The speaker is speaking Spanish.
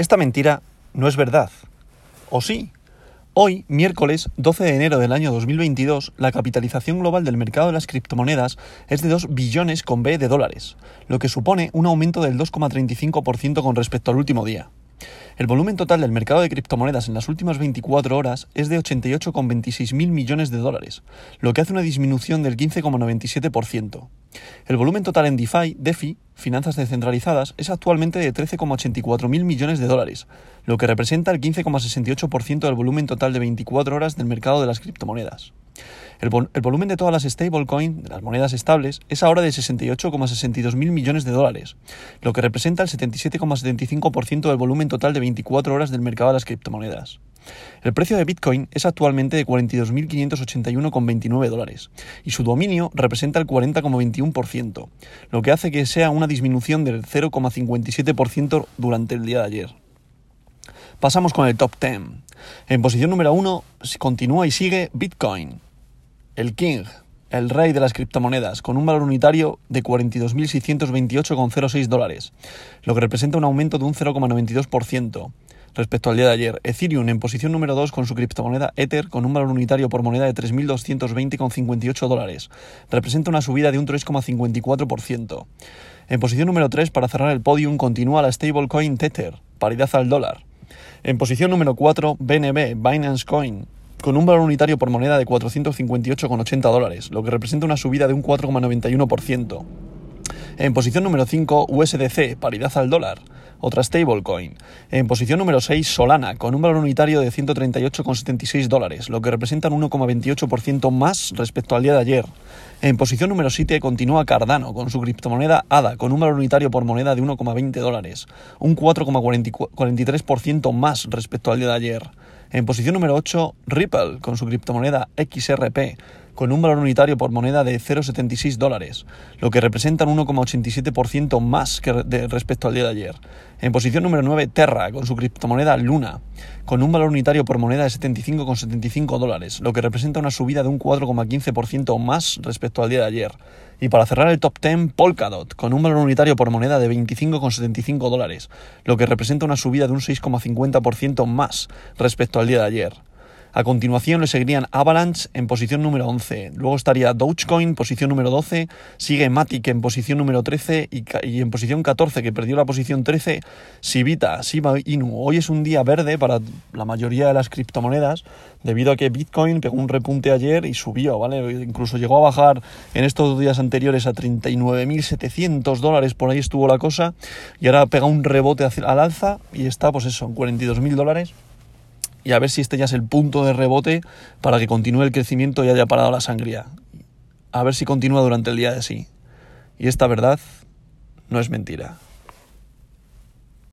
Esta mentira no es verdad. ¿O sí? Hoy, miércoles 12 de enero del año 2022, la capitalización global del mercado de las criptomonedas es de 2 billones con B de dólares, lo que supone un aumento del 2,35% con respecto al último día. El volumen total del mercado de criptomonedas en las últimas 24 horas es de 88,26 mil millones de dólares, lo que hace una disminución del 15,97%. El volumen total en DeFi, DeFi, finanzas descentralizadas, es actualmente de 13,84 mil millones de dólares, lo que representa el 15,68% del volumen total de 24 horas del mercado de las criptomonedas. El, volumen de todas las stablecoin, de las monedas estables, es ahora de 68,62 mil millones de dólares, lo que representa el 77,75% del volumen total de 24 horas del mercado de las criptomonedas. El precio de Bitcoin es actualmente de 42.581,29 dólares y su dominio representa el 40,21%, lo que hace que sea una disminución del 0,57% durante el día de ayer. Pasamos con el top 10. En posición número 1 continúa y sigue Bitcoin, el King, el rey de las criptomonedas, con un valor unitario de 42.628,06 dólares, lo que representa un aumento de un 0,92% respecto al día de ayer. Ethereum en posición número 2 con su criptomoneda Ether con un valor unitario por moneda de 3.220,58 dólares. Representa una subida de un 3,54%. En posición número 3 para cerrar el podium continúa la stablecoin Tether, paridad al dólar. En posición número 4, BNB, Binance Coin, con un valor unitario por moneda de 458,80 dólares, lo que representa una subida de un 4,91%. En posición número 5, USDC, paridad al dólar, otra stablecoin. En posición número 6, Solana, con un valor unitario de 138,76 dólares, lo que representa un 1,28% más respecto al día de ayer. En posición número 7 continúa Cardano, con su criptomoneda ADA, con un valor unitario por moneda de 1,20 dólares, un 4,43% más respecto al día de ayer. En posición número 8, Ripple, con su criptomoneda XRP, con un valor unitario por moneda de 0,76 dólares, lo que representa un 1,87% más que respecto al día de ayer. En posición número 9, Terra, con su criptomoneda Luna, con un valor unitario por moneda de 75,75 dólares, lo que representa una subida de un 4,15% más respecto al día de ayer. Y para cerrar el top 10, Polkadot, con un valor unitario por moneda de 25,75 dólares, lo que representa una subida de un 6,50% más respecto al día de ayer. A continuación le seguirían Avalanche en posición número 11. Luego estaría Dogecoin, posición número 12. Sigue Matic en posición número 13. Y, en posición 14, que perdió la posición 13, Sivita, Shiba Inu. Hoy es un día verde para la mayoría de las criptomonedas, debido a que Bitcoin pegó un repunte ayer y subió. Incluso llegó a bajar en estos días anteriores a 39.700 dólares, por ahí estuvo la cosa. Y ahora pega un rebote al alza y está, pues eso, en 42.000 dólares y a ver si este ya es el punto de rebote para que continúe el crecimiento y haya parado la sangría. A ver si continúa durante el día de sí. Y esta verdad no es mentira.